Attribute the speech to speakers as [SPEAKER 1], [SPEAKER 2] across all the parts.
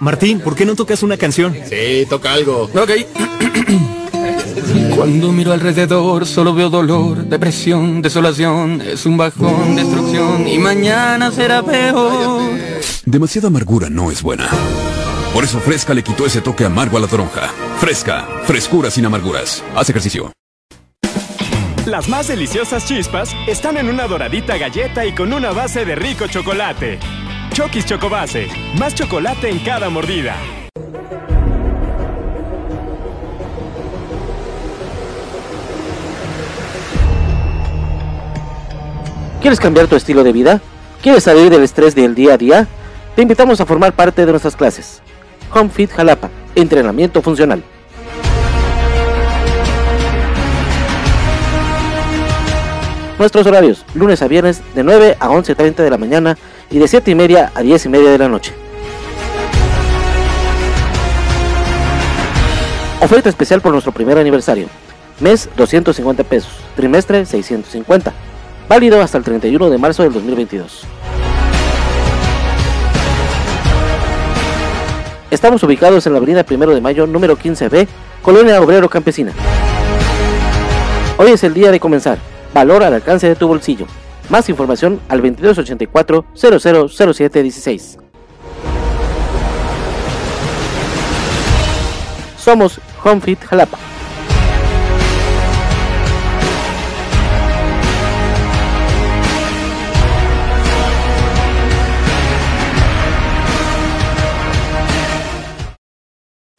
[SPEAKER 1] Martín, ¿por qué no tocas una canción?
[SPEAKER 2] Sí, toca algo.
[SPEAKER 1] Ok.
[SPEAKER 3] Cuando miro alrededor solo veo dolor, depresión, desolación, es un bajón, destrucción y mañana será peor.
[SPEAKER 4] Demasiada amargura no es buena. Por eso Fresca le quitó ese toque amargo a la toronja. Fresca, frescura sin amarguras. Haz ejercicio.
[SPEAKER 5] Las más deliciosas chispas están en una doradita galleta y con una base de rico chocolate. Chokis Chocobase, más chocolate en cada mordida.
[SPEAKER 6] ¿Quieres cambiar tu estilo de vida? ¿Quieres salir del estrés del día a día? Te invitamos a formar parte de nuestras clases. Home Fit Jalapa, entrenamiento funcional. Nuestros horarios, lunes a viernes de 9 a 11.30 de la mañana y de 7 y media a 10 y media de la noche. Oferta especial por nuestro primer aniversario. Mes 250 pesos, trimestre 650. Válido hasta el 31 de marzo del 2022. Estamos ubicados en la avenida 1 de Mayo, número 15B, Colonia Obrero Campesina. Hoy es el día de comenzar. Valor al alcance de tu bolsillo. Más información al 2284 000716. Somos HomeFit Jalapa.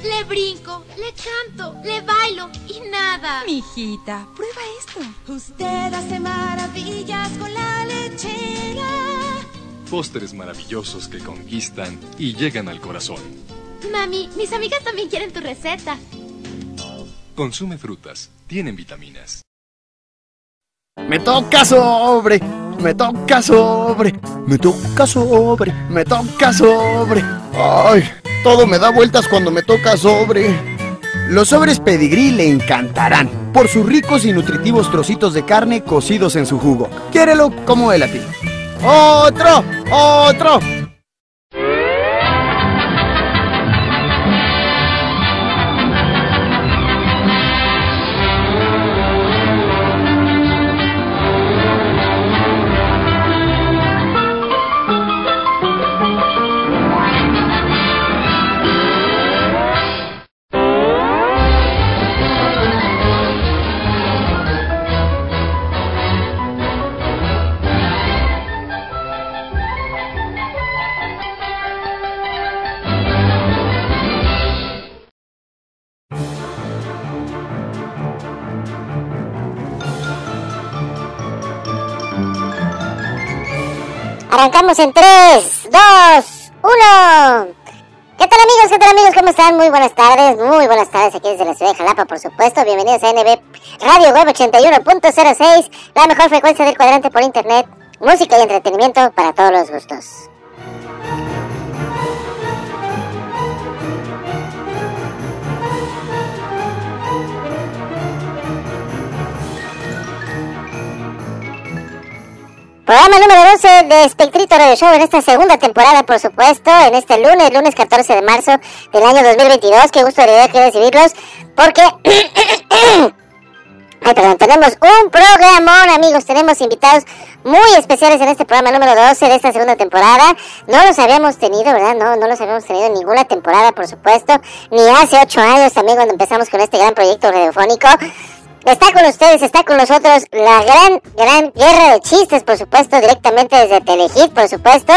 [SPEAKER 7] Le brinco, le canto, le bailo y nada.
[SPEAKER 8] Mijita, prueba esto. Usted hace maravillas con la lechera.
[SPEAKER 9] Postres maravillosos que conquistan y llegan al corazón.
[SPEAKER 7] Mami, mis amigas también quieren tu receta.
[SPEAKER 9] Consume frutas, tienen vitaminas.
[SPEAKER 2] Me toca sobre, me toca sobre, me toca sobre, me toca sobre. Ay, todo me da vueltas cuando me toca sobre. Los sobres pedigrí le encantarán por sus ricos y nutritivos trocitos de carne cocidos en su jugo. Quiérelo como él a ti. ¡Otro! ¡Otro!
[SPEAKER 10] Arrancamos en 3, 2, 1. ¿Qué tal amigos? ¿Qué tal amigos? ¿Cómo están? Muy buenas tardes, muy buenas tardes aquí desde la ciudad de Jalapa, por supuesto. Bienvenidos a NB Radio Web 81.06, la mejor frecuencia del cuadrante por internet, música y entretenimiento para todos los gustos. Programa número 12 de Espectrito Radio Show en esta segunda temporada, por supuesto, en este lunes, lunes 14 de marzo del año 2022. Qué gusto de que recibirlos, porque... Ay, perdón, tenemos un programón, amigos. Tenemos invitados muy especiales en este programa número 12 de esta segunda temporada. No los habíamos tenido, ¿verdad? No, no los habíamos tenido en ninguna temporada, por supuesto. Ni hace ocho años también cuando empezamos con este gran proyecto radiofónico. Está con ustedes, está con nosotros la gran, gran guerra de chistes, por supuesto, directamente desde Telehit, por supuesto,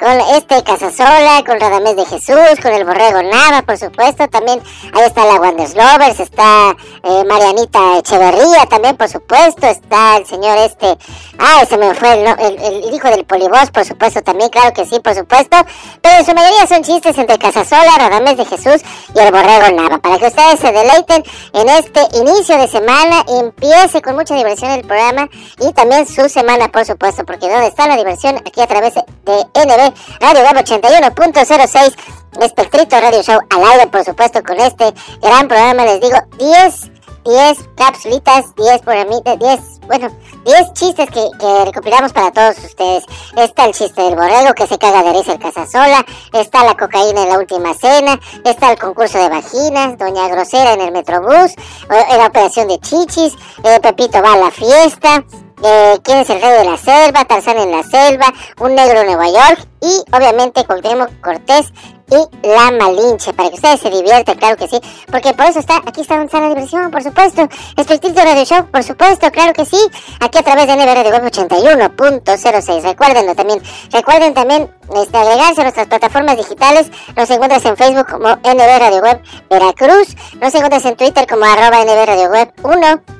[SPEAKER 10] con este Casasola, con Radamés de Jesús, con el Borrego Nava, por supuesto, también ahí está la Wonders Lovers, está eh, Marianita Echeverría también, por supuesto, está el señor este, ah, se me fue el, el- el hijo del Polibos, por supuesto, también, claro que sí, por supuesto, pero en su mayoría son chistes entre Casasola, Radamés de Jesús y el Borrego Nava, para que ustedes se deleiten en este inicio de semana, empiece con mucha diversión el programa y también su semana, por supuesto, porque ¿dónde está la diversión? Aquí a través de NB Radio Web 81.06, Espectrito Radio Show al aire, por supuesto, con este gran programa, les digo, 10 10 capsulitas, 10 programitas, 10, bueno, 10 chistes que, que recopilamos para todos ustedes. Está el chiste del borrego que se caga de risa el casasola, está la cocaína en la última cena, está el concurso de vaginas, Doña Grosera en el Metrobús, la operación de chichis, eh, Pepito va a la fiesta, eh, quién es el rey de la selva, Tarzán en la selva, un negro en Nueva York y obviamente Cuauhtémoc Cortés y la Malinche, para que ustedes se diviertan, claro que sí, porque por eso está, aquí está Sana Diversión, por supuesto, Espectrito Radio Show, por supuesto, claro que sí, aquí a través de NB Radio Web 81.06, recuérdenlo también, recuerden también este, agregarse a nuestras plataformas digitales, nos encuentras en Facebook como NB Radio Web Veracruz, nos encuentras en Twitter como arroba NB Radio Web 1,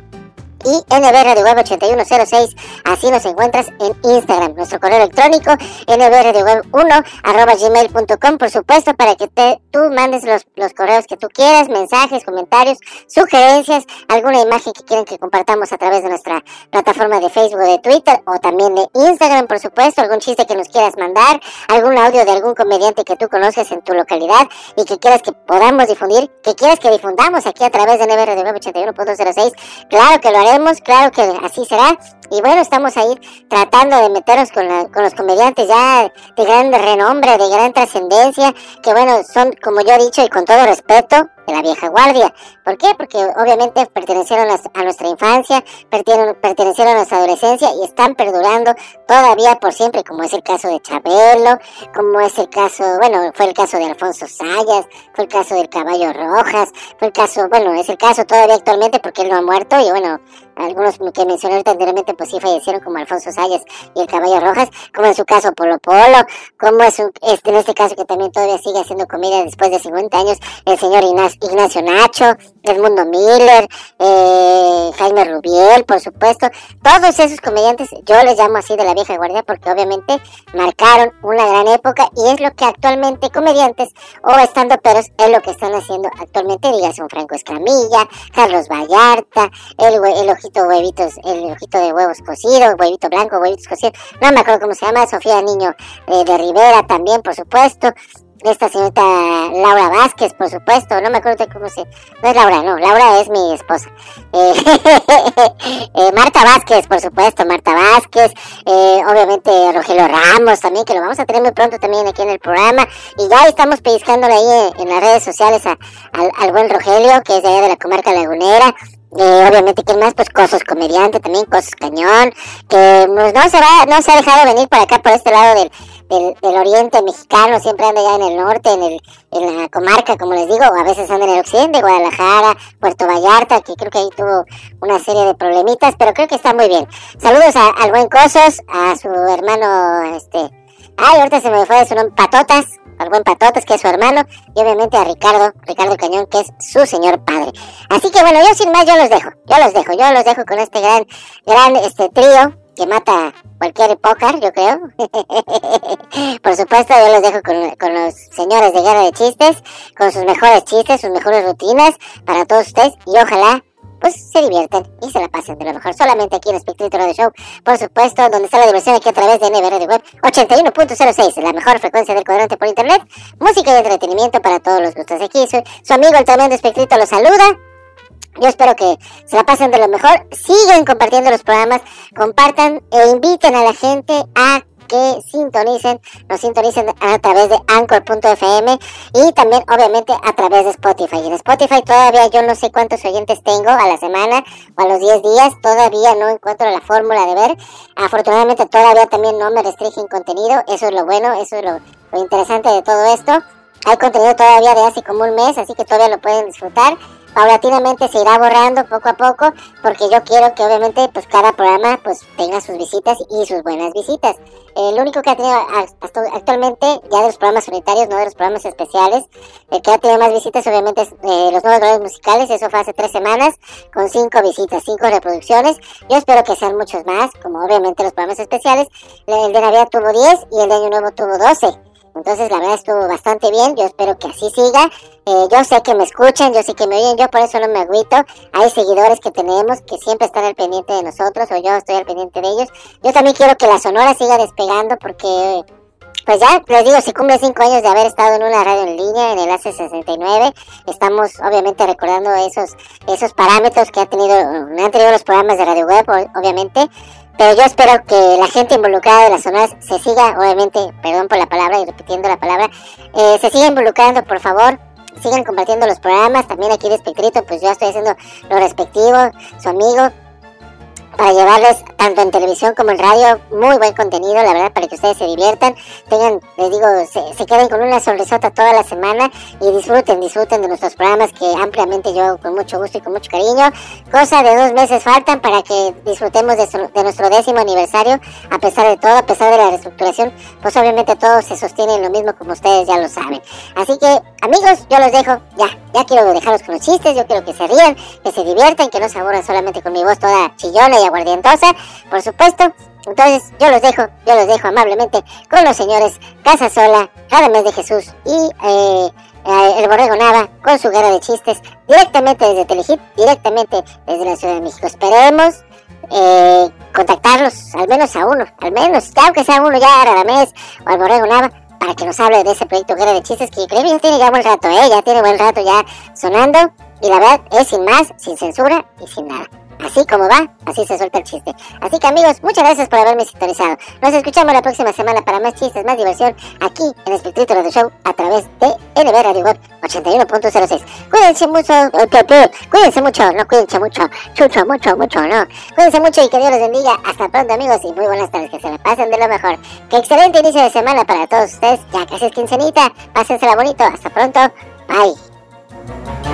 [SPEAKER 10] y NB Radio Web 8106. Así nos encuentras en Instagram. Nuestro correo electrónico nbradioweb1 arroba gmail.com, por supuesto, para que te, tú mandes los, los correos que tú quieras, mensajes, comentarios, sugerencias, alguna imagen que quieran que compartamos a través de nuestra plataforma de Facebook de Twitter o también de Instagram, por supuesto, algún chiste que nos quieras mandar, algún audio de algún comediante que tú conozcas en tu localidad y que quieras que podamos difundir, que quieras que difundamos aquí a través de NB Radio Web 81.06. Claro que lo haremos claro que así será. Y bueno, estamos ahí tratando de meternos con, la- con los comediantes ya de gran renombre, de gran trascendencia, que bueno, son, como yo he dicho y con todo respeto, de la vieja guardia. ¿Por qué? Porque obviamente pertenecieron a, nuestra infancia, pertenecieron a nuestra adolescencia y están perdurando todavía por siempre, como es el caso de Chabelo, como es el caso, bueno, fue el caso de Alfonso Sayas, fue el caso del Caballo Rojas, fue el caso, bueno, es el caso todavía actualmente porque él no ha muerto y bueno, algunos que mencioné anteriormente pues sí fallecieron como Alfonso Sayas y el Caballo Rojas, como en su caso Polo Polo, como es un- este, en este caso que también todavía sigue haciendo comida después de 50 años, el señor Ignacio, Nacho, Edmundo Miller, eh, Jaime Rubiel, por supuesto, todos esos comediantes, yo les llamo así de la vieja guardia porque obviamente marcaron una gran época y es lo que actualmente comediantes o estando peros es lo que están haciendo actualmente, dígase un Franco Escamilla, Carlos Vallarta, el, el huevitos, el ojito de huevos cocidos, huevito blanco, huevitos cocidos, no me acuerdo cómo se llama, Sofía Niño eh, de Rivera también, por supuesto, esta señorita Laura Vázquez, por supuesto, no me acuerdo cómo se... No es Laura, no, Laura es mi esposa. Eh, eh, Marta Vázquez, por supuesto, Marta Vázquez, eh, obviamente Rogelio Ramos también, que lo vamos a tener muy pronto también aquí en el programa. Y ya estamos pellizcándole ahí en, en las redes sociales a- al, al buen Rogelio, que es de allá de la comarca lagunera. Eh, obviamente, ¿quién más? Pues Cosos Comediante también, Cosos Cañón, que pues, no se va, no se ha dejado venir para acá, por este lado del, del, del oriente mexicano, siempre anda ya en el norte, en, el, en la comarca, como les digo, a veces anda en el occidente, Guadalajara, Puerto Vallarta, que creo que ahí tuvo una serie de problemitas, pero creo que está muy bien. Saludos al buen Cosos, a su hermano, este, ay, ahorita se me fue su nombre, Patotas, al buen Patotas, que es su hermano, y obviamente a Ricardo, Ricardo Cañón, que es su señor padre. Así que bueno, yo sin más, yo los dejo, yo los dejo, yo los dejo con este gran, gran, este trío que mata cualquier pócar, yo creo. Por supuesto, yo los dejo con, con los señores de Guerra de Chistes, con sus mejores chistes, sus mejores rutinas para todos ustedes, y ojalá pues se diviertan y se la pasen de lo mejor. Solamente aquí en Espectrito Radio Show, por supuesto, donde está la diversión aquí a través de NB Radio Web 81.06, la mejor frecuencia del cuadrante por internet, música y entretenimiento para todos los gustos. Aquí su, su amigo el tremendo Espectrito los saluda. Yo espero que se la pasen de lo mejor. Sigan compartiendo los programas, compartan e inviten a la gente a que sintonicen, nos sintonicen a través de anchor.fm y también obviamente a través de Spotify. En Spotify todavía yo no sé cuántos oyentes tengo a la semana o a los 10 días, todavía no encuentro la fórmula de ver. Afortunadamente todavía también no me restringen contenido, eso es lo bueno, eso es lo, lo interesante de todo esto. Hay contenido todavía de hace como un mes, así que todavía lo pueden disfrutar. Paulatinamente se irá borrando poco a poco porque yo quiero que obviamente pues cada programa pues tenga sus visitas y sus buenas visitas. El único que ha tenido actualmente, ya de los programas unitarios, no de los programas especiales, el que ha tenido más visitas obviamente es eh, los nuevos valores musicales, eso fue hace tres semanas, con cinco visitas, cinco reproducciones. Yo espero que sean muchos más, como obviamente los programas especiales. El de Navidad tuvo 10 y el de Año Nuevo tuvo 12. Entonces la verdad estuvo bastante bien, yo espero que así siga. Eh, yo sé que me escuchan, yo sé que me oyen, yo por eso no me agüito. Hay seguidores que tenemos que siempre están al pendiente de nosotros o yo estoy al pendiente de ellos. Yo también quiero que la Sonora siga despegando porque pues ya les digo, se cumple cinco años de haber estado en una radio en línea, en el AC69. Estamos obviamente recordando esos, esos parámetros que ha tenido, han tenido los programas de radio web, obviamente. Pero yo espero que la gente involucrada de las zonas se siga, obviamente, perdón por la palabra y repitiendo la palabra, eh, se siga involucrando, por favor. Sigan compartiendo los programas. También aquí de Espectrito, pues yo estoy haciendo lo respectivo, su amigo para llevarles tanto en televisión como en radio muy buen contenido, la verdad, para que ustedes se diviertan, tengan, les digo, se, queden con una sonrisota toda la semana y disfruten, disfruten de nuestros programas que ampliamente yo con mucho gusto y con mucho cariño. Cosa de dos meses faltan para que disfrutemos de, nuestro décimo aniversario, a pesar de todo, a pesar de la reestructuración, pues obviamente todo se sostiene en lo mismo como ustedes ya lo saben. Así que, amigos, yo los dejo, ya, ya quiero dejarlos con los chistes, yo quiero que se rían, que se diviertan, que no se aburran solamente con mi voz toda chillona aguardientosa, por supuesto. Entonces yo los dejo, yo los dejo amablemente con los señores Casa Sola, Radamés de Jesús y eh, eh, el Borrego Nava con su guerra de chistes directamente desde Telehit, directamente desde la Ciudad de México. Esperemos eh, contactarlos, al menos a uno, al menos, ya aunque sea uno ya, Radamés o el Borrego Nava, para que nos hable de ese proyecto Guerra de Chistes que creo que ya tiene ya buen rato, ¿eh? Ya tiene buen rato ya sonando y la verdad es sin más, sin censura y sin nada. Así como va, así se suelta el chiste. Así que amigos, muchas gracias por haberme sintonizado. Nos escuchamos la próxima semana para más chistes, más diversión aquí en Espectrito Radio Show a través de NB Radio Web 81.06. Cuídense mucho, eh, cuídense mucho, no cuídense mucho, chucho, mucho, mucho, no. Cuídense mucho y que Dios los bendiga. Hasta pronto amigos y muy buenas tardes, que se la pasen de lo mejor. Que excelente inicio de semana para todos ustedes. Ya casi es quincenita, pásensela bonito. Hasta pronto, bye.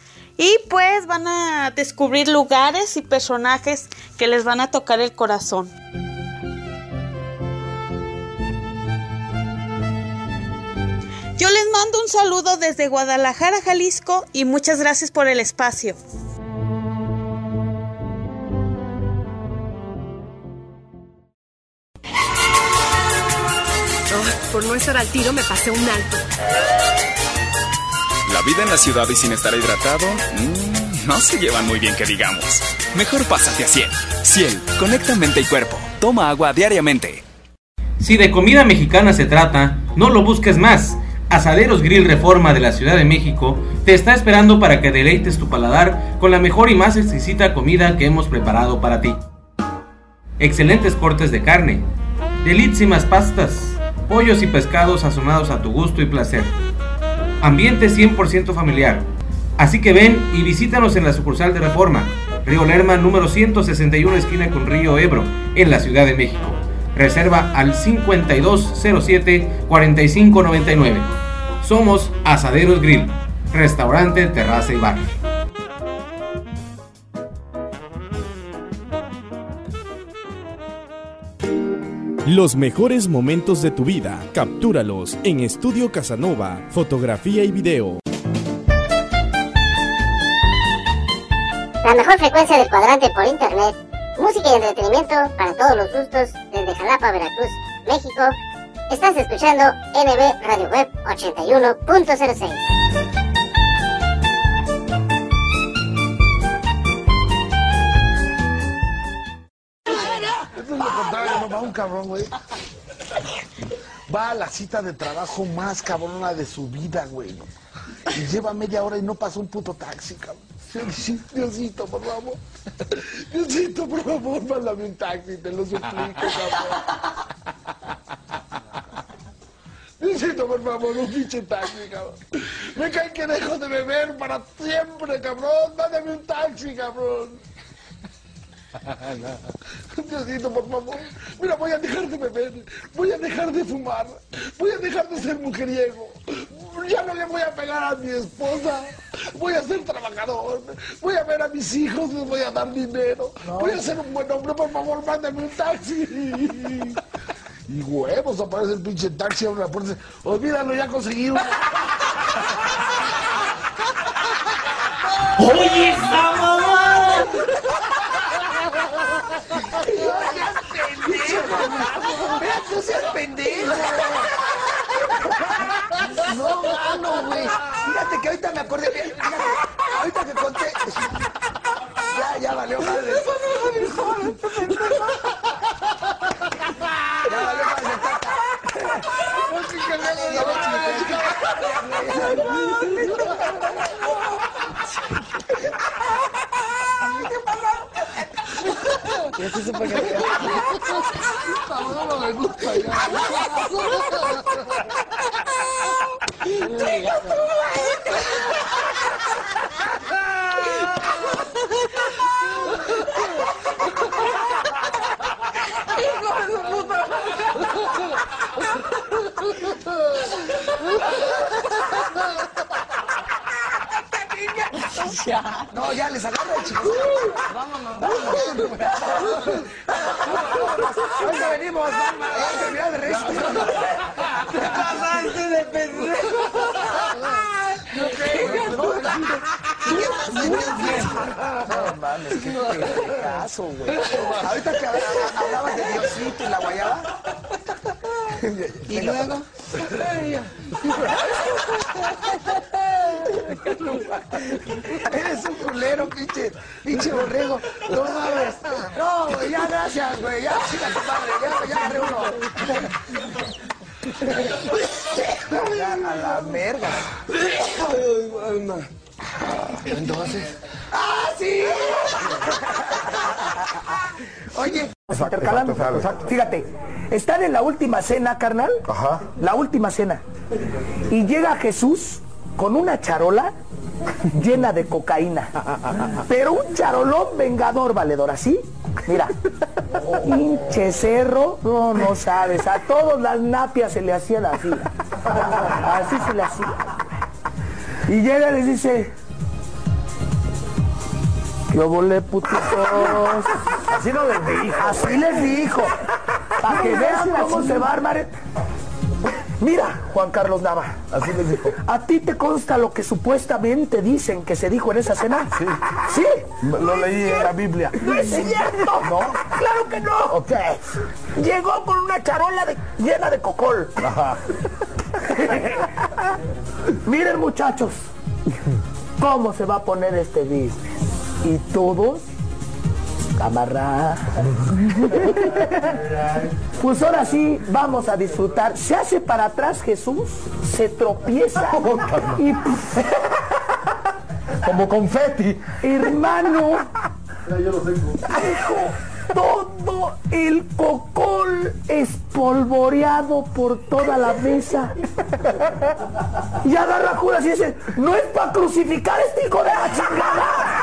[SPEAKER 11] y pues van a descubrir lugares y personajes que les van a tocar el corazón. Yo les mando un saludo desde Guadalajara, Jalisco y muchas gracias por el espacio.
[SPEAKER 12] por no estar al tiro me pasé un alto.
[SPEAKER 5] Vida en la ciudad y sin estar hidratado, mmm, no se llevan muy bien que digamos. Mejor pásate a Ciel. Ciel, conecta mente y cuerpo. Toma agua diariamente.
[SPEAKER 13] Si de comida mexicana se trata, no lo busques más. Asaderos Grill Reforma de la Ciudad de México te está esperando para que deleites tu paladar con la mejor y más exquisita comida que hemos preparado para ti. Excelentes cortes de carne, delísimas pastas, pollos y pescados sazonados a tu gusto y placer Ambiente 100% familiar. Así que ven y visítanos en la sucursal de Reforma, Río Lerma número 161 esquina con Río Ebro, en la Ciudad de México. Reserva al 5207-4599. Somos Asaderos Grill, restaurante, terraza y bar.
[SPEAKER 14] Los mejores momentos de tu vida, captúralos en Estudio Casanova, fotografía y video.
[SPEAKER 10] La mejor frecuencia del cuadrante por internet, música y entretenimiento para todos los gustos desde Jalapa, Veracruz, México. Estás escuchando NB Radio Web 81.06.
[SPEAKER 15] cabrón, güey. Va a la cita de trabajo más cabrona de su vida, güey. Y lleva media hora y no pasa un puto taxi, cabrón. Diosito, por favor. Diosito, por favor, mándame un taxi, te lo suplico, cabrón. Diosito, por favor, un pinche taxi, cabrón. Me cae que dejo de beber para siempre, cabrón. Mándame un taxi, cabrón. Diosito, por favor. Mira, voy a dejar de beber. Voy a dejar de fumar. Voy a dejar de ser mujeriego. Ya no le voy a pegar a mi esposa. Voy a ser trabajador. Voy a ver a mis hijos. Les voy a dar dinero. Voy a ser un buen hombre. Por favor, mándame un taxi. Y huevos, aparece el pinche taxi, abre la puerta y dice, olvídalo, ya conseguí uno.
[SPEAKER 16] Oye, esa mamá.
[SPEAKER 15] No seas pendejo. No, mano, güey. Fíjate que ahorita me acordé bien. Fíjate, ahorita que conté. Ya, ya valió madre. Ya valió madre.
[SPEAKER 16] Eso se puede
[SPEAKER 15] No me gusta. Ya. No, ya les agarra el chico. Vámonos, vámonos. Ahorita venimos, mamá. Ya terminar de reír. Te pasaste de pendejo. No mames, qué pendejazo, güey. Ahorita que hablabas de Diosito y la guayaba.
[SPEAKER 16] Y luego.
[SPEAKER 15] Eres un culero, pinche, pinche borrego. No mames. No, güey, ya gracias, güey. Ya, chica tu madre. Ya, ya agarré uno. Ya, a la merga. Entonces. ¡Ah, sí! Oye,
[SPEAKER 17] intercalando. Fíjate, están en la última cena, carnal. Ajá. La última cena. Y llega Jesús con una charola llena de cocaína. Pero un charolón vengador, valedor, así. Mira, pinche cerro, no, no sabes, a todas las napias se le hacían así. Así se le hacía. Y llega y les dice, ¿qué volé, putitos? Así no les dijo. Así les dijo. Para que vean cómo se va a armar. Mira, Juan Carlos Nava. Así les dijo. ¿A ti te consta lo que supuestamente dicen que se dijo en esa cena? Sí. ¿Sí?
[SPEAKER 15] Lo leí en la Biblia.
[SPEAKER 17] ¡No es cierto!
[SPEAKER 15] No.
[SPEAKER 17] ¡Claro que no!
[SPEAKER 15] Ok.
[SPEAKER 17] Llegó con una charola de- llena de cocol.
[SPEAKER 15] Ajá.
[SPEAKER 17] Miren muchachos, cómo se va a poner este business. Y todos amarrar. Pues ahora sí, vamos a disfrutar. Se hace para atrás Jesús, se tropieza y
[SPEAKER 15] Como confeti.
[SPEAKER 17] hermano, todo el cocol polvoreado por toda la mesa. Y agarra a Judas y dice, no es para crucificar a este hijo de la chingada.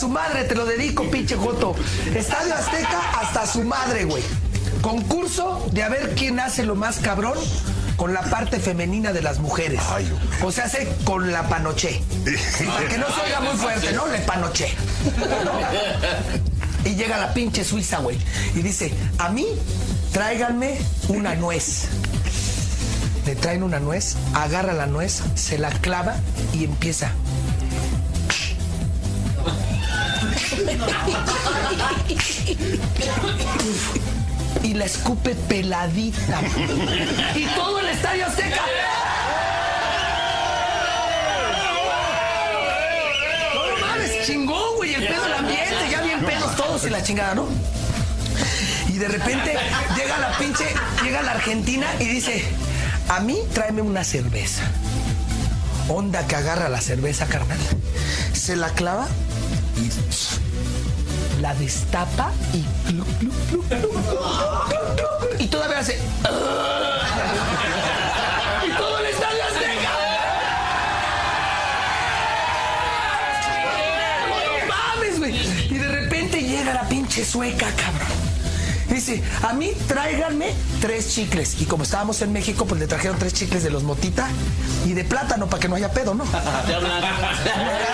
[SPEAKER 17] Su madre, te lo dedico, pinche Joto. Estadio Azteca hasta su madre, güey. Concurso de a ver quién hace lo más cabrón con la parte femenina de las mujeres. O sea, hace con la panoché. Para que no se oiga muy fuerte, ¿no? Le panoché. Y llega la pinche Suiza, güey. Y dice, a mí, tráiganme una nuez. Le traen una nuez, agarra la nuez, se la clava y empieza. Y la escupe peladita. Y todo el estadio Azteca. No, mames, chingón, güey, el pedo del ambiente, ya bien pedos todos y la chingada, ¿no? Y de repente llega la pinche, llega la Argentina y dice, a mí tráeme una cerveza. Onda que agarra la cerveza, carnal. Se la clava la destapa y y todavía hace y todo no y de repente llega la pinche sueca cabrón. Dice, a mí tráiganme tres chicles. Y como estábamos en México, pues le trajeron tres chicles de los motita y de plátano para que no haya pedo, ¿no?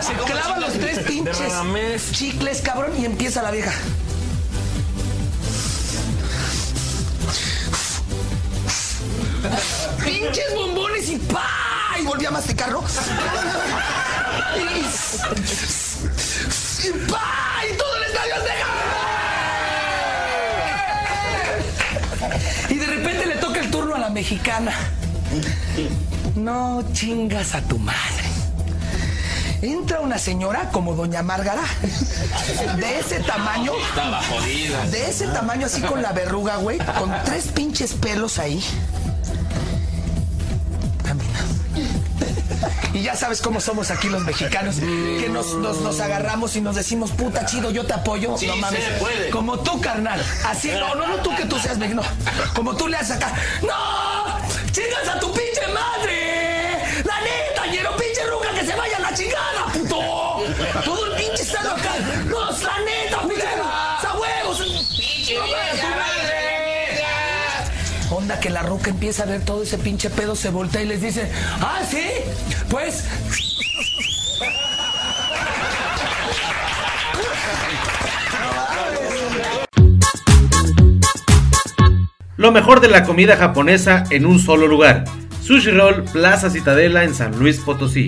[SPEAKER 17] Se clava los tres pinches chicles, cabrón, y empieza la vieja. Pinches bombones y ¡pa! Y volví a masticarlo. Y, ¡pa! Y todo el estadio Azteca. Y de repente le toca el turno a la mexicana. No chingas a tu madre. Entra una señora como doña Márgara, de ese tamaño,
[SPEAKER 13] Estaba jodida.
[SPEAKER 17] de ese tamaño así con la verruga, güey, con tres pinches pelos ahí. Camina. Y ya sabes cómo somos aquí los mexicanos, que nos, nos, nos agarramos y nos decimos, puta chido, yo te apoyo.
[SPEAKER 13] Sí
[SPEAKER 17] no mames.
[SPEAKER 13] se puede.
[SPEAKER 17] Como tú, carnal. Así, no, no, no tú que tú seas mexicano. Como tú le haces acá. ¡No! ¡Chingas a tu Que la ruca empieza a ver todo ese pinche pedo, se voltea y les dice, ah, sí, pues...
[SPEAKER 13] Lo mejor de la comida japonesa en un solo lugar. Sushi Roll Plaza Citadela en San Luis Potosí.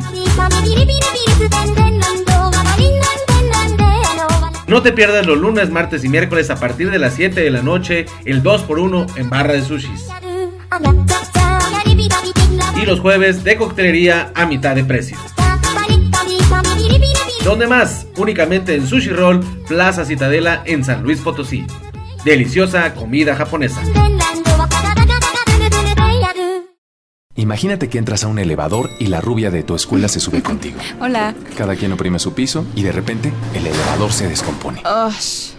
[SPEAKER 13] No te pierdas los lunes, martes y miércoles a partir de las 7 de la noche, el 2x1 en barra de sushis. Y los jueves de coctelería a mitad de precio. ¿Dónde más? Únicamente en Sushi Roll Plaza Citadela en San Luis Potosí. Deliciosa comida japonesa.
[SPEAKER 18] Imagínate que entras a un elevador y la rubia de tu escuela se sube contigo.
[SPEAKER 7] Hola.
[SPEAKER 18] Cada quien oprime su piso y de repente el elevador se descompone.
[SPEAKER 7] Ush.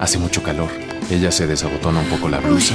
[SPEAKER 18] Hace mucho calor. Ella se desabotona un poco la blusa.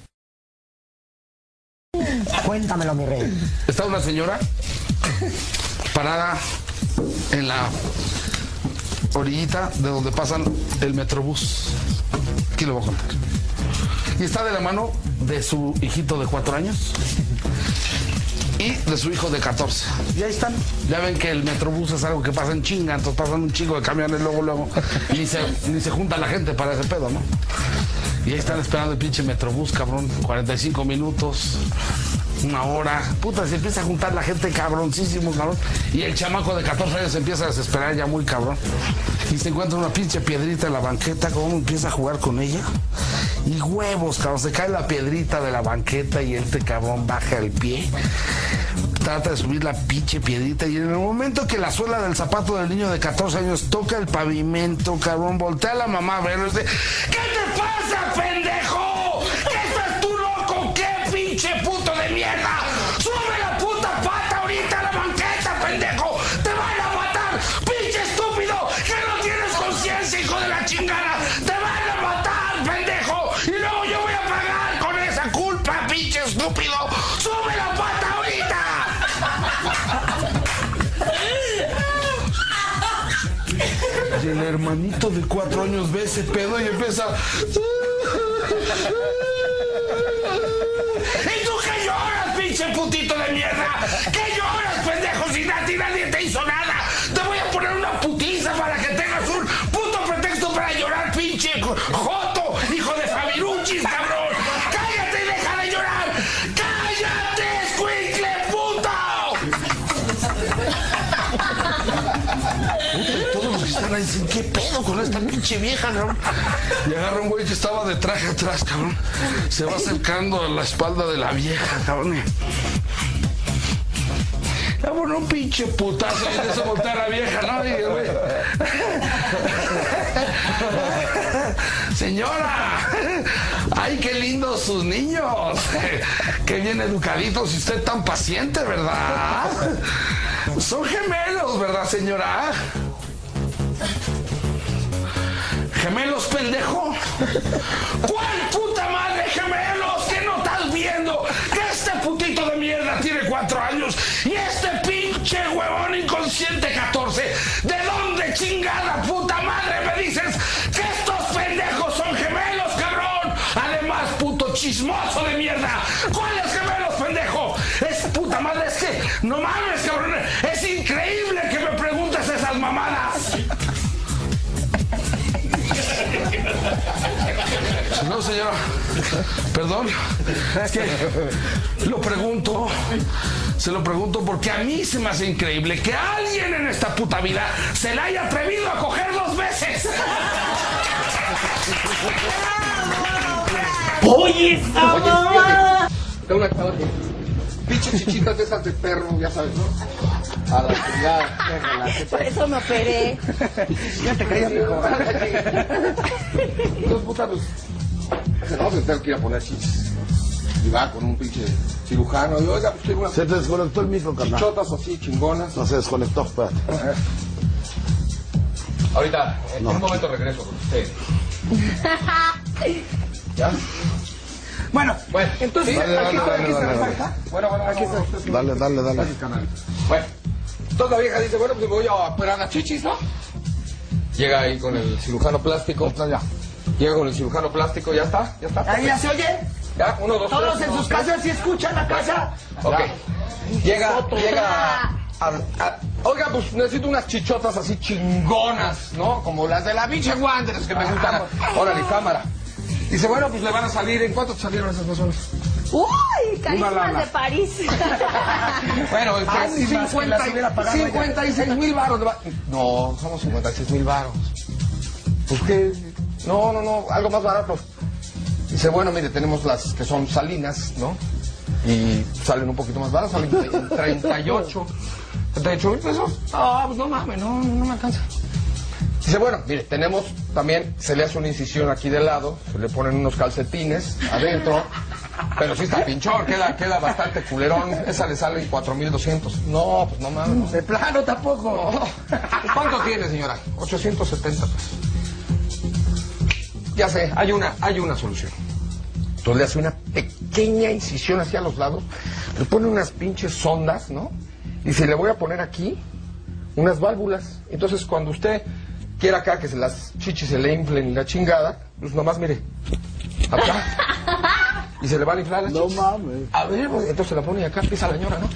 [SPEAKER 19] Cuéntamelo, mi rey.
[SPEAKER 15] Está una señora parada en la orillita de donde pasan el metrobús. Aquí lo voy a contar. Y está de la mano de su hijito de cuatro años y de su hijo de 14. Y ahí están. Ya ven que el metrobús es algo que pasa en chinga, entonces pasan un chingo de camiones luego, luego. Y ni se, ni se junta la gente para ese pedo, ¿no? Y ahí están esperando el pinche metrobús, cabrón. 45 minutos, una hora. Puta, se empieza a juntar la gente cabroncísimo, cabrón. Y el chamaco de 14 años se empieza a desesperar ya muy cabrón. Y se encuentra una pinche piedrita en la banqueta, cómo empieza a jugar con ella. Y huevos, cabrón. Se cae la piedrita de la banqueta y este cabrón baja el pie. Trata de subir la pinche piedrita y en el momento que la suela del zapato del niño de 14 años toca el pavimento, cabrón, voltea la mamá a verlo y dice, ¿qué te pasa, pendejo? ¿Qué estás tú loco? ¿Qué pinche puto de mierda? Hermanito de cuatro años ve ese pedo y empieza. ¿Y tú qué lloras, pinche putito de mierda? ¿Qué lloras, pendejo? Si nadie, nadie te hizo nada. Esta pinche vieja, cabrón? Y agarra un güey que estaba de traje atrás, cabrón. Se va acercando a la espalda de la vieja, cabrón. y- Le pone un pinche putazo y empieza a voltear a la vieja, ¿no? Señora, ay, qué lindos sus niños. Qué bien educaditos y usted tan paciente, ¿verdad? Son gemelos, ¿verdad, señora? ¿Gemelos, pendejo? ¿Cuál puta madre gemelos? ¿Qué no estás viendo? Que este putito de mierda tiene cuatro años y este pinche huevón inconsciente 14. ¿De dónde chingada puta madre me dices que estos pendejos son gemelos, cabrón? Además, puto chismoso de mierda. ¿Cuáles gemelos, pendejo? Es puta madre, es que no mames, Señora. Perdón. Es que lo pregunto. Se lo pregunto porque a mí se me hace increíble que alguien en esta puta vida se la haya atrevido a coger dos veces.
[SPEAKER 20] Oye, esa.
[SPEAKER 21] Da una. Pinches chichitas de esas de perro, ya sabes, ¿no? A la chingada, déjala. ¿qué
[SPEAKER 20] Por eso me operé.
[SPEAKER 21] Ya te creías mejor. Dos putas, pues, se nos vamos a tener que ir a poner chichis. Y va con un pinche cirujano. Y oiga, pues una.
[SPEAKER 2] Se te desconectó el micro, carnal.
[SPEAKER 21] Chichotas así, chingonas.
[SPEAKER 2] No se desconectó, espérate.
[SPEAKER 21] Ahorita, en
[SPEAKER 2] No.
[SPEAKER 21] un momento regreso con usted. ¿Ya?
[SPEAKER 17] Bueno,
[SPEAKER 21] Bueno,
[SPEAKER 17] entonces, aquí está, aquí está,
[SPEAKER 21] dale,
[SPEAKER 17] aquí
[SPEAKER 21] dale,
[SPEAKER 17] está.
[SPEAKER 21] dale. Bueno, bueno,
[SPEAKER 17] Aquí está.
[SPEAKER 21] bueno.
[SPEAKER 2] Dale, dale, dale.
[SPEAKER 21] Bueno, entonces la vieja dice, bueno, pues me voy a operar las chichis, ¿no? Llega ahí con el cirujano plástico. Llega con el cirujano plástico, ya está, ya está.
[SPEAKER 17] Ahí ya se oye.
[SPEAKER 21] Ya, uno, dos,
[SPEAKER 17] Todos
[SPEAKER 21] tres,
[SPEAKER 17] en
[SPEAKER 21] uno,
[SPEAKER 17] sus
[SPEAKER 21] dos,
[SPEAKER 17] casas sí escuchan la casa.
[SPEAKER 21] Ok. Llega, llega a- Oiga, pues necesito unas chichotas así chingonas, ¿no? Como las de la pinche Wanderers que me gustan. Órale, cámara. Dice, bueno, pues le van a salir. ¿En cuánto te salieron esas horas?
[SPEAKER 17] Uy,
[SPEAKER 21] lana.
[SPEAKER 17] de París.
[SPEAKER 21] Bueno,
[SPEAKER 17] Ah, que
[SPEAKER 21] 50
[SPEAKER 17] las hubiera pagado ella.
[SPEAKER 21] 56 mil baros. le va- No, somos 56 mil baros. Pues qué. No, no, no, algo más barato. Dice, bueno, mire, tenemos las que son salinas, ¿no? Y salen un poquito más baratas, salen en 38. 38 mil pesos. Ah, pues no mames, no, no me alcanza. Dice, bueno, mire, tenemos también, se le hace una incisión aquí de lado, se le ponen unos calcetines adentro, pero sí está pinchón, queda, queda bastante culerón. Esa le sale en 4.200. No, pues no mames. no.
[SPEAKER 22] De plano tampoco.
[SPEAKER 21] ¿Cuánto tiene, señora? 870 pesos. Ya sé, hay una, hay una solución. Entonces le hace una pequeña incisión hacia los lados, le pone unas pinches sondas, ¿no? Y se le voy a poner aquí unas válvulas. Entonces cuando usted quiera acá que se las chichis se le inflen y la chingada, pues nomás mire, acá. Y se le van a inflar las No mames. A ver, pues, entonces se la pone y acá empieza la ñora, ¿no?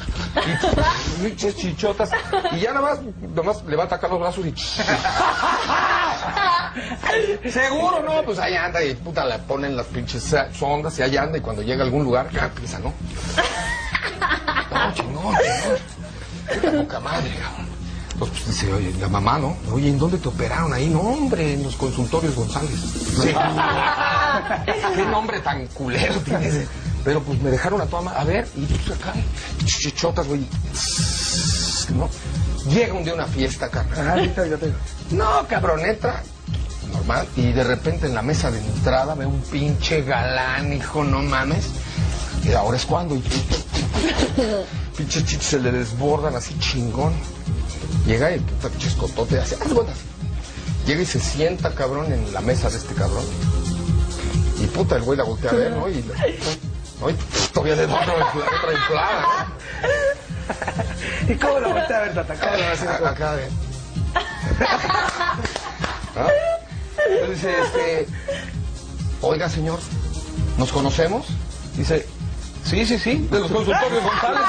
[SPEAKER 21] Y pinches chichotas. Y ya nada más, nomás levanta acá los brazos y... Seguro, ¿no? Pues ahí anda y puta le ponen las pinches sondas y ahí anda y cuando llega a algún lugar, ya empieza, ¿no? No, chingón, poca madre, cabrón. Pues, pues, dice, oye, la mamá, ¿no? Oye, ¿en dónde te operaron ahí? No, hombre, en los consultorios González. Sí. Qué nombre tan culero tienes. Pero pues me dejaron a toda ma- A ver, y pues acá, chichotas, güey. ¿No? Llega un día a una fiesta, carnal. No, cabrón, entra. Normal. Y de repente en la mesa de entrada ve un pinche galán, hijo, no mames. Y ahora es cuando. Pinches chichis se le desbordan así chingón. Llega y puta pinche escotote hace. haz cuenta. Llega y se sienta, cabrón, en la mesa de este cabrón. Y puta, el güey la voltea a ver, ¿no? Y, la- todavía le da otra infla- otra inflada, ¿no?
[SPEAKER 22] ¿Y cómo lo voltea a ver, Tata? ¿Cómo lo va a hacer?
[SPEAKER 21] Acá, ¿Ah? Entonces dice, este, oiga señor, ¿nos conocemos? Dice, sí, sí, sí, de los consultorios González.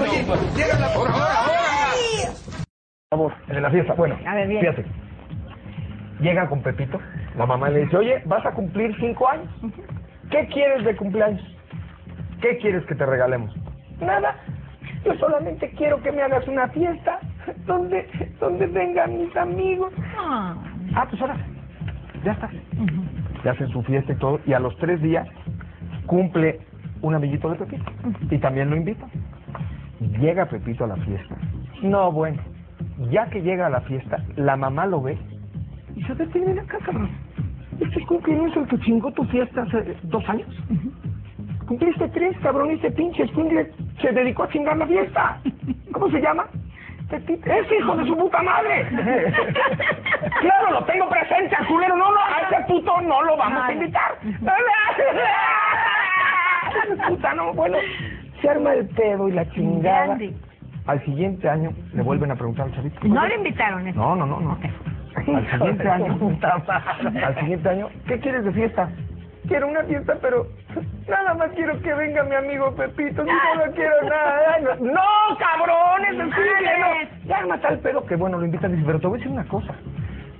[SPEAKER 22] Oye, llega la por favor, Por favor, en la fiesta. Bueno,
[SPEAKER 17] A ver, bien.
[SPEAKER 22] fíjate. Llega con Pepito, la mamá le dice, oye, vas a cumplir cinco años. ¿Qué quieres de cumpleaños? ¿Qué quieres que te regalemos? Nada. Yo solamente quiero que me hagas una fiesta donde, donde vengan mis amigos. Ah, pues ahora, ya está. Le hacen su fiesta y todo, y a los tres días cumple un amiguito de Pepito. Y también lo invita. Llega Pepito a la fiesta. No, bueno, ya que llega a la fiesta, la mamá lo ve y dice, vete, ven acá, cabrón. Este cumpleaños el que chingó tu fiesta hace dos años. Cumpliste tres, cabrón, ese pinche escuincle se dedicó a chingar la fiesta. ¿Cómo se llama? ¡Ese hijo de su puta madre! claro, lo tengo presente, al culero. No, no, a ese puto no lo vamos a invitar. Puta, no, bueno, se arma el pedo y la chingada.
[SPEAKER 17] Grande.
[SPEAKER 22] Al siguiente año le vuelven a preguntar al chavito.
[SPEAKER 17] No
[SPEAKER 22] "Oye,
[SPEAKER 17] le invitaron eso.
[SPEAKER 22] no, no, no, no. Al siguiente año, al siguiente año, ¿qué quieres de fiesta? Quiero una fiesta, pero nada más quiero que venga mi amigo Pepito. No quiero nada. No, no, cabrón, eso sí, no. Ya arma tal pedo que bueno, lo invitan y dice, pero te voy a decir una cosa.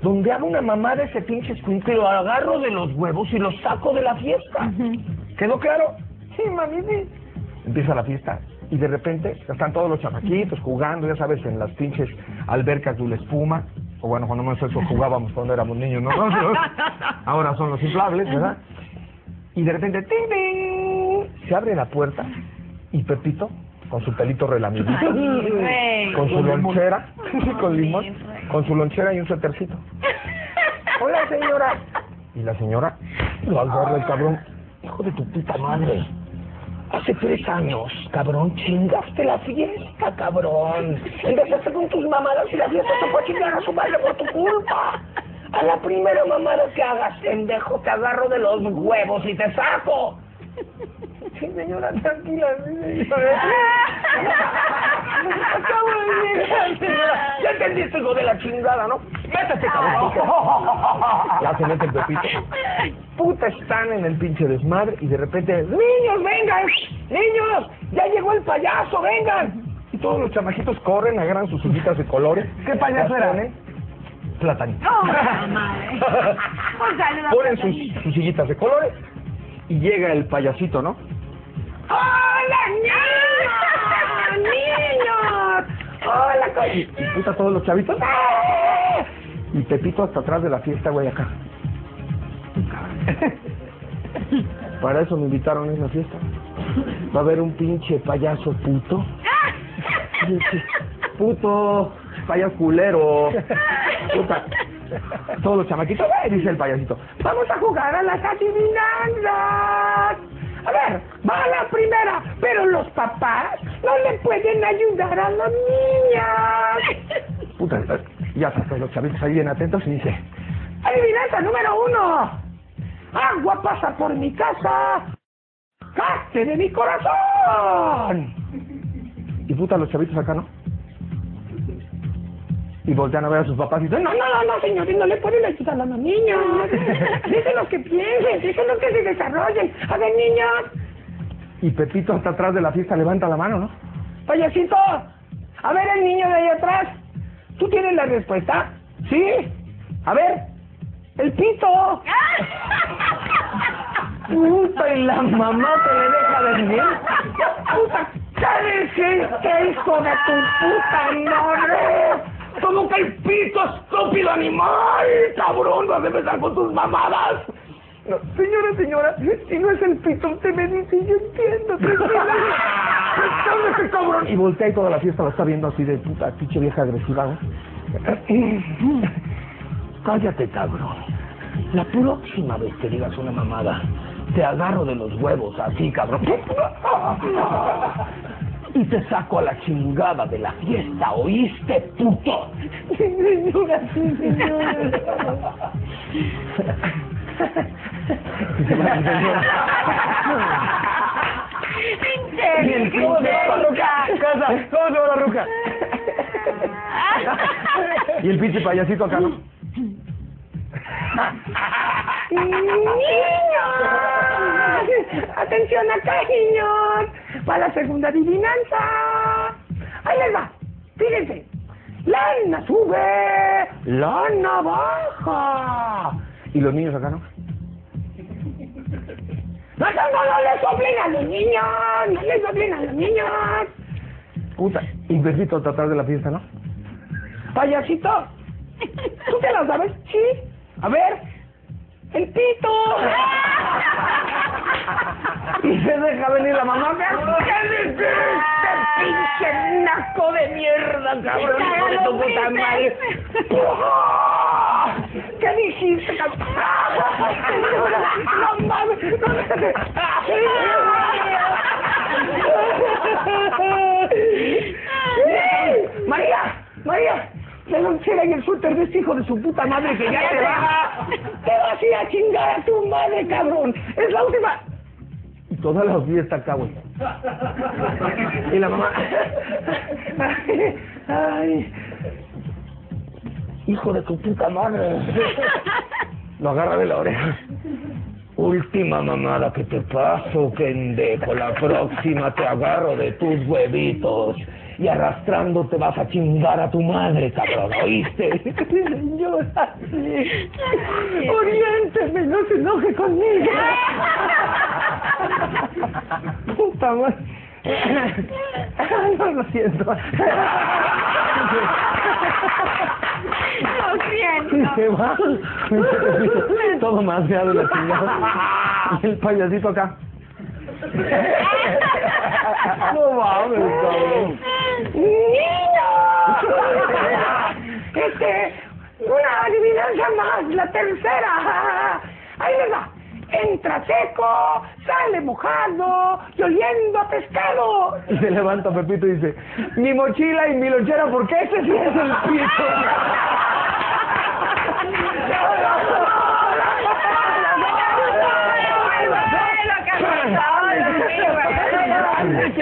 [SPEAKER 22] Donde haga una mamá de ese pinche escuincle, lo agarro de los huevos y lo saco de la fiesta. ¿Quedó claro? Sí, mami, sí. Empieza la fiesta y de repente están todos los chamaquitos jugando, ya sabes, en las pinches albercas de la espuma. O bueno, cuando nosotros jugábamos cuando éramos niños nosotros. Ahora son los inflables, ¿verdad? Y de repente, ¡ting, ting! se abre la puerta y Pepito, con su pelito relamidito,
[SPEAKER 17] Ay,
[SPEAKER 22] con su lonchera, con limón, con su lonchera y un suétercito. Hola, señora. Y la señora lo agarra el cabrón. Hijo de tu puta madre. Hace tres años, cabrón, chingaste la fiesta, cabrón. Empezaste con tus mamadas y la fiesta se fue a chingar a su madre por tu culpa. A la primera mamada que hagas, pendejo, te agarro de los huevos y te saco. Sí, señora, tranquila. sí, señora. Acabo de llegar, señora. Ya entendiste, hijo de la chingada, ¿no? Métete, cabrón. Ya se mete el pepito. Puta, están en el pinche desmadre y de repente, niños, vengan, niños, ya llegó el payaso, vengan. Y todos los chamaquitos corren, agarran sus hojitas de colores. ¿Qué payaso era? Platanito.
[SPEAKER 20] Oh, madre.
[SPEAKER 22] Ponen sus, sillitas de colores y llega el payasito, ¿no?
[SPEAKER 20] ¡Hola, niños! ¡Niños! ¡Hola, co-
[SPEAKER 22] Y, y puta todos los chavitos. ¡ah! Y Pepito hasta atrás de la fiesta, güey, acá. Para eso me invitaron a esa fiesta. Va a haber un pinche payaso puto. Pinche Puto, payaso culero. Puta. Todos los chamaquitos, "Ve", dice el payasito. Vamos a jugar a las adivinanzas. A ver, va la primera, pero los papás no le pueden ayudar a la niña. Puta, ya todos los chavitos ahí bien atentos y dice, adivinanza número uno. Agua pasa por mi casa. ¡Caste de mi corazón! Y puta, los chavitos acá, ¿no? Y voltean a ver a sus papás y dicen, no, no, no, no, señores, no le pueden ayudar a los niños. Déjenlos que piensen, déjenlos que se desarrollen. A ver, niños. Y Pepito hasta atrás de la fiesta levanta la mano, ¿no? Payasito, a ver el niño de ahí atrás. ¿Tú tienes la respuesta? ¿Sí? A ver, el pito. Puta, y la mamá te le deja de vivir. Puta, cállese, hijo de tu puta madre. Como que el pito, estúpido animal, cabrón, vas a empezar con tus mamadas. No, señora, señora, si no es el pito, usted me dice, yo entiendo. Cálmese, cabrón. Y voltea y toda la fiesta lo está viendo así de puta, pinche vieja agresiva. Cállate, cabrón. La próxima vez que digas una mamada, te agarro de los huevos así, cabrón. Y te saco a la chingada de la fiesta, ¿oíste, puto? Señora, sí, señora. Y el pinche ¿Cómo se llama la ruca? Casa, ¿Cómo se llama la ruca? Y el pinche payasito acá, ¿no? ¡Niños! ¡Atención acá, niños! Para la segunda adivinanza. Ahí les va. Fíjense. Lana sube, lana baja. Y los niños acá, ¿no? No, no, no, les soplen a los niños, no les soplen a los niños. Puta, hasta atrás de la fiesta, ¿no? Payasito, ¿tú te lo sabes? Sí. A ver, el pito. y se deja venir la mamá. ¿Qué dijiste, pinche naco de mierda, cabrón? hijo de tu puta madre? ¿Qué dijiste, cabrón? No mames, no ¡Sí! María, María, le lonchera en el suéter de este hijo de su puta madre que ya te va. Te vas a ir a chingar a tu madre, cabrón. Es la última. Y toda la fiesta acá, güey. Y la mamá. Ay. Hijo de tu puta madre. Lo agarra de la oreja. Última mamada que te paso, pendejo. La próxima te agarro de tus huevitos. Y arrastrando te vas a chingar a tu madre, cabrón. ¿Oíste? Señora, sí. Oriénteme, no se enoje conmigo. Puta madre. No, lo siento.
[SPEAKER 20] Lo siento.
[SPEAKER 22] Se va. Todo más de la chingada. Y el payasito acá. No mames, cabrón.
[SPEAKER 20] ¡Niños! Este, una adivinanza más, la tercera. Ahí les va. Entra seco, sale mojado y oliendo a pescado.
[SPEAKER 22] Y se levanta Pepito y dice, mi mochila y mi lonchera, porque ese sí es el pito.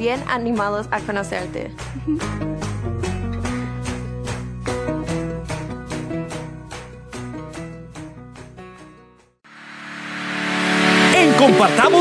[SPEAKER 23] bien animados a conocerte.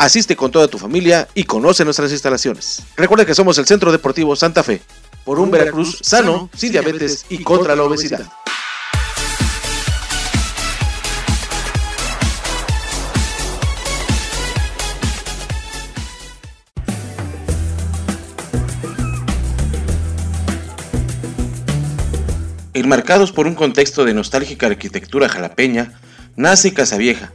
[SPEAKER 6] Asiste con toda tu familia y conoce nuestras instalaciones. Recuerda que somos el Centro Deportivo Santa Fe, por un Veracruz sano, sin diabetes y contra la obesidad. Enmarcados por un contexto de nostálgica arquitectura jalapeña, nace Casa Vieja,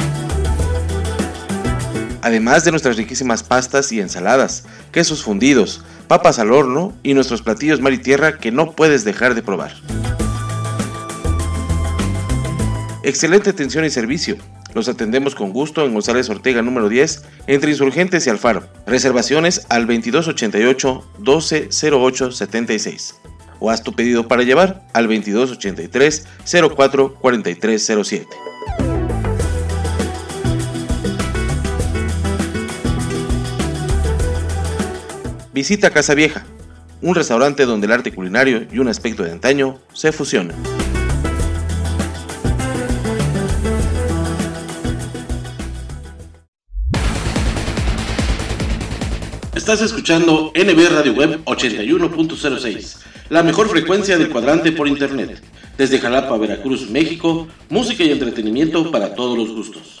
[SPEAKER 6] además de nuestras riquísimas pastas y ensaladas, quesos fundidos, papas al horno y nuestros platillos mar y tierra que no puedes dejar de probar. Excelente atención y servicio. Los atendemos con gusto en González Ortega número 10, entre Insurgentes y Alfaro. Reservaciones al 2288 1208 76. O haz tu pedido para llevar al 2283 04 4307. Visita Casa Vieja, un restaurante donde el arte culinario y un aspecto de antaño se fusionan. Estás escuchando NB Radio Web 81.06, la mejor frecuencia del cuadrante por internet. Desde Jalapa, Veracruz, México, música y entretenimiento para todos los gustos.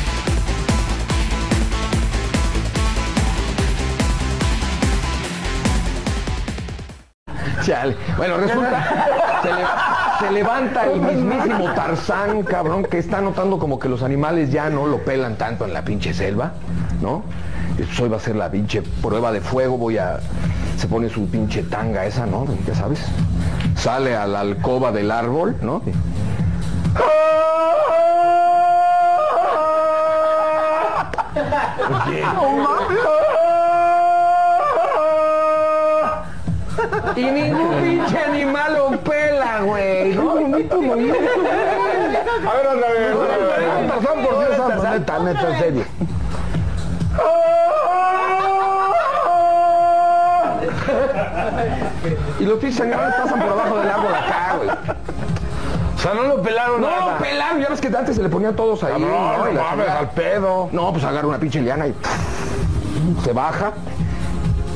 [SPEAKER 21] Chale. Bueno, resulta. Se, le- se levanta el mismísimo Tarzán, cabrón, que está notando como que los animales ya no lo pelan tanto en la pinche selva, ¿no? Hoy va a ser la pinche prueba de fuego, voy a. Se pone su pinche tanga esa, ¿no? Ya sabes. Sale a la alcoba del árbol, ¿no? Y ningún pinche animal lo pela, güey. No, bonito movimiento. A ver, otra vez. Tarzán, por Dios santo, neta, neta, en serio. Y los pinches animales pasan por abajo del árbol acá, güey. O sea, no lo pelaron No lo pelaron, ya ves que antes se le ponían todos ahí. ¿no? No la mames, al pedo. No, pues agarra una pinche liana y se baja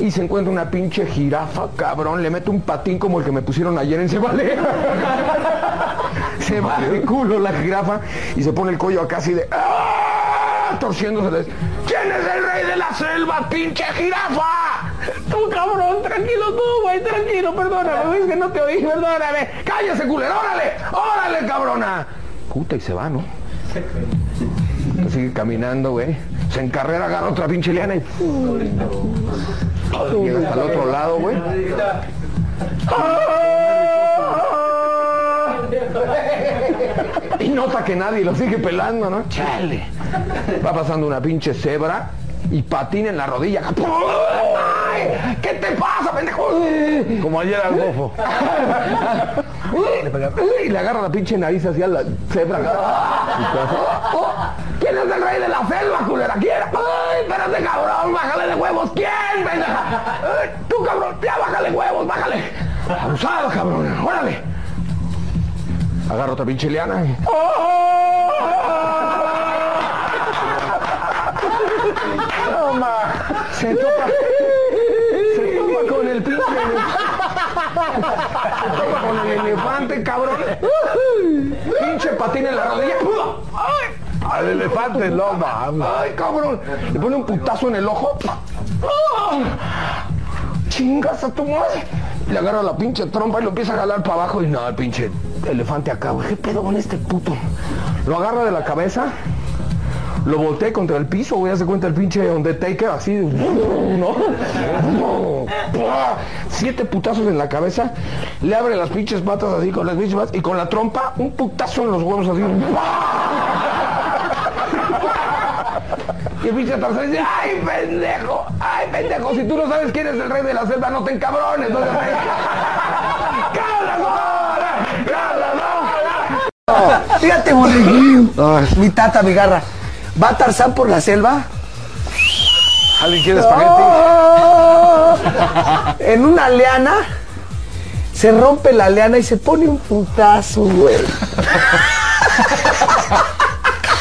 [SPEAKER 21] y se encuentra una pinche jirafa, cabrón, le mete un patín como el que me pusieron ayer en Cebale. se va de culo la jirafa y se pone el cuello acá así de ¡ah! torciéndose. ¿Quién es el rey de la selva, pinche jirafa? Tú, cabrón, tranquilo tú, güey, tranquilo, perdóname, es que no te oí, perdóname. Cállese, culero, órale, órale, cabrona. Puta, y se va, ¿no? Sigue caminando, güey. Se encarrera, agarra otra pinche liana y... Llega hasta el otro lado, güey. Y nota que nadie lo sigue pelando, ¿no? Chale. Va pasando una pinche cebra y patina en la rodilla. ¡Ay! ¿Qué te pasa, pendejo? Como ayer al bofo. Y le agarra la pinche nariz hacia la cebra. Oh, ¿Quién es el rey de la selva, culera? ¿Quién? ¡Ay, espérate, cabrón! ¡Bájale de huevos! ¿Quién, pendeja? ¡Tú, cabrón! ¡Ya bájale huevos! ¡Bájale! ¡Abusado, cabrón! ¡Órale! Agarra otra pinche liana. y- No, Se topa. Se topa con el pinche. Se topa con el elefante, cabrón. Pinche patín en la rodilla. Al elefante, no mames. Ay, cabrón. Le pone un putazo en el ojo. Chingas a tu madre. Le agarra la pinche trompa y lo empieza a jalar para abajo y no, el pinche elefante acá, güey. ¿Qué pedo con este puto? Lo agarra de la cabeza, lo voltea contra el piso, güey, hace cuenta el pinche Undertaker, así, ¿no? Siete putazos en la cabeza, le abre las pinches patas así con las pinches patas y con la trompa, un putazo en los huevos así. Y el pinche Tarzán dice, ¡ay, pendejo! ¡Ay, pendejo! Si tú no sabes quién es el rey de la selva, no te encabrones. No te... Fíjate, borreguillo. Mi tata, mi garra. Va Tarzán por la selva. ¿Alguien quiere espagueti? En una liana. Se rompe la liana y se pone un putazo, güey.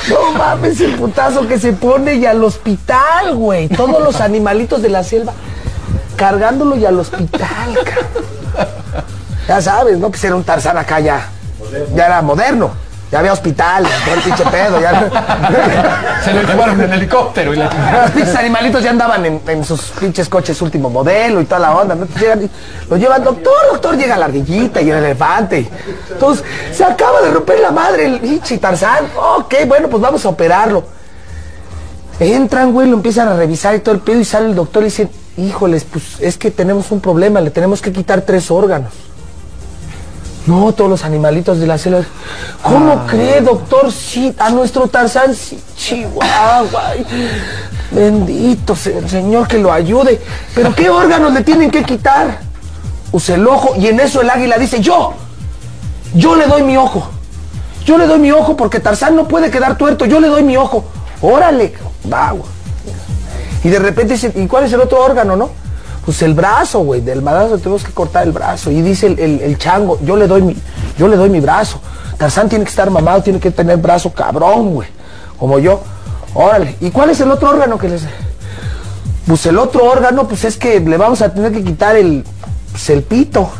[SPEAKER 21] No mames, el putazo que se pone y al hospital, güey. Todos los animalitos de la selva cargándolo y al hospital, cabrón. Ya sabes, ¿no? Pues era un Tarzán acá ya. Ya era moderno.
[SPEAKER 17] Ya había hospital, todo el pinche pedo, ya.
[SPEAKER 24] Se lo llevaron en helicóptero y la...
[SPEAKER 17] Los pinches animalitos ya andaban en, en sus pinches coches último modelo y toda la onda. ¿no? Llegan lo llevan, doctor, doctor, llega la ardillita y el elefante. Entonces, se acaba de romper la madre el pinche Tarzán. Ok, bueno, pues vamos a operarlo. Entran, güey, lo empiezan a revisar y todo el pedo y sale el doctor y dice, híjoles, pues es que tenemos un problema, le tenemos que quitar tres órganos. No, todos los animalitos de la selva. ¿Cómo cree, doctor? Sí, a nuestro Tarzán, sí, Chihuahua. Bendito sea el Señor que lo ayude. Pero ¿qué órganos le tienen que quitar? Pues el ojo. Y en eso el águila dice, yo, yo le doy mi ojo. Yo le doy mi ojo porque Tarzán no puede quedar tuerto. Yo le doy mi ojo. Órale, va. Y de repente dice, ¿y cuál es el otro órgano, no? Pues el brazo, güey, del madrazo tenemos que cortar el brazo. Y dice el, el- chango, yo le doy mi, yo le doy mi brazo. Tarzán tiene que estar mamado, tiene que tener brazo cabrón, güey. Como yo. Órale. ¿Y cuál es el otro órgano que les.? Pues el otro órgano, pues es que le vamos a tener que quitar el. Pues el pito.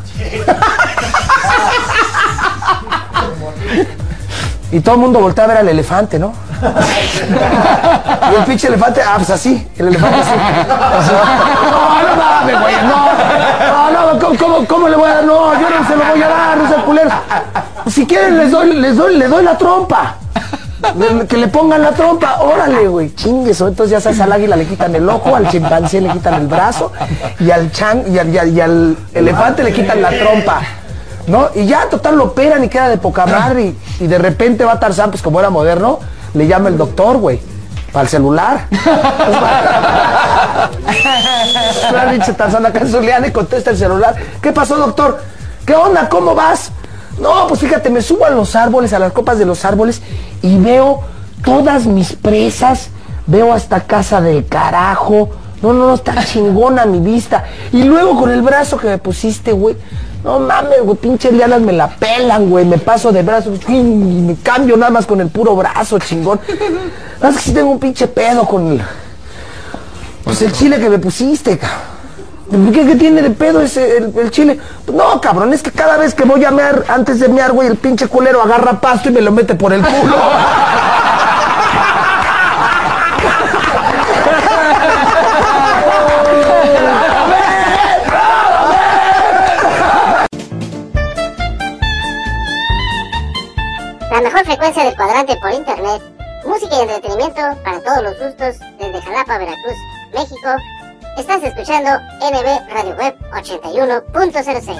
[SPEAKER 17] Y todo el mundo voltea a ver al elefante, ¿no? Y el pinche elefante, ah, pues así, el elefante así. No, no mames, güey, no. No, no, ¿cómo, cómo, cómo le voy a dar? No, yo no se lo voy a dar, no sean culeros. Si quieren les doy, les doy, le doy la trompa. Que le pongan la trompa, órale, güey, chingues. Entonces ya sabes, al águila le quitan el ojo, al chimpancé le quitan el brazo, y al chan, y al, y al- y al elefante le quitan la trompa. ¿No? Y ya total lo operan y queda de poca madre. Y, y de repente va Tarzán, pues como era moderno, le llama el doctor, güey. Para el celular. Claro, pinche y contesta el celular. ¿Qué pasó, doctor? ¿Qué onda? ¿Cómo vas? No, pues fíjate, me subo a los árboles, a las copas de los árboles, y veo todas mis presas, veo hasta casa del carajo. No, no, no, está chingona mi vista. Y luego con el brazo que me pusiste, güey. No mames, güey, pinches lianas me la pelan, güey. Me paso de brazo, y me cambio nada más con el puro brazo, chingón. Nada que sí tengo un pinche pedo con el. Pues el chile que me pusiste, cabrón. ¿Qué, qué tiene de pedo ese, el, el chile? Pues no, cabrón, es que cada vez que voy a mear, antes de mear, güey, el pinche culero agarra pasto y me lo mete por el culo.
[SPEAKER 10] La mejor frecuencia del cuadrante por internet. Música y entretenimiento para todos los gustos desde Jalapa, Veracruz, México. Estás escuchando NB Radio Web 81.06.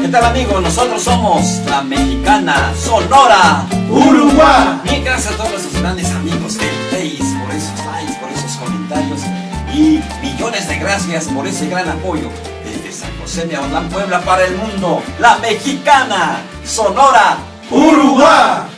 [SPEAKER 25] ¿Qué tal amigos? Nosotros somos la mexicana Sonora Uruguay. Bien, gracias a todos nuestros grandes amigos y millones de gracias por ese gran apoyo desde San José de Aulán, Puebla para el mundo. La mexicana Sonora Uruguay.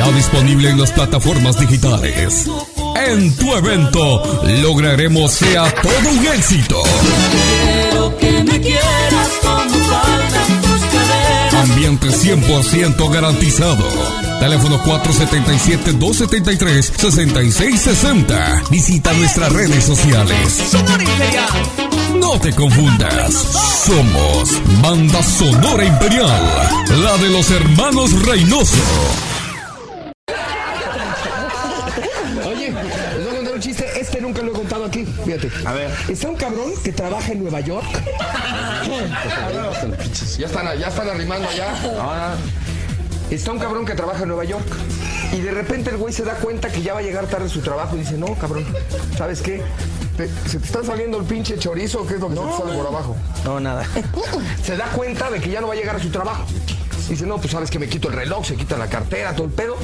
[SPEAKER 15] Ya disponible en las plataformas digitales. En tu evento lograremos sea todo un éxito.
[SPEAKER 2] Quiero que me quieras como.
[SPEAKER 15] Ambiente 100% garantizado. Teléfono 477-273-6660. Visita nuestras redes sociales.
[SPEAKER 2] Sonora Imperial.
[SPEAKER 15] No te confundas. Somos Banda Sonora Imperial. La de los hermanos Reynoso.
[SPEAKER 21] Fíjate. A ver. Está un cabrón que trabaja en Nueva York. ya están, ya están arrimando allá. Está un cabrón que trabaja en Nueva York. Y de repente el güey se da cuenta que ya va a llegar tarde su trabajo y dice, no, cabrón, ¿sabes qué? Te- ¿Se te está saliendo el pinche chorizo o qué es lo que se te sale por abajo?
[SPEAKER 26] No, nada.
[SPEAKER 21] se da cuenta de que ya no va a llegar a su trabajo. Dice, no, pues sabes que me quito el reloj, se quita la cartera, todo el pedo.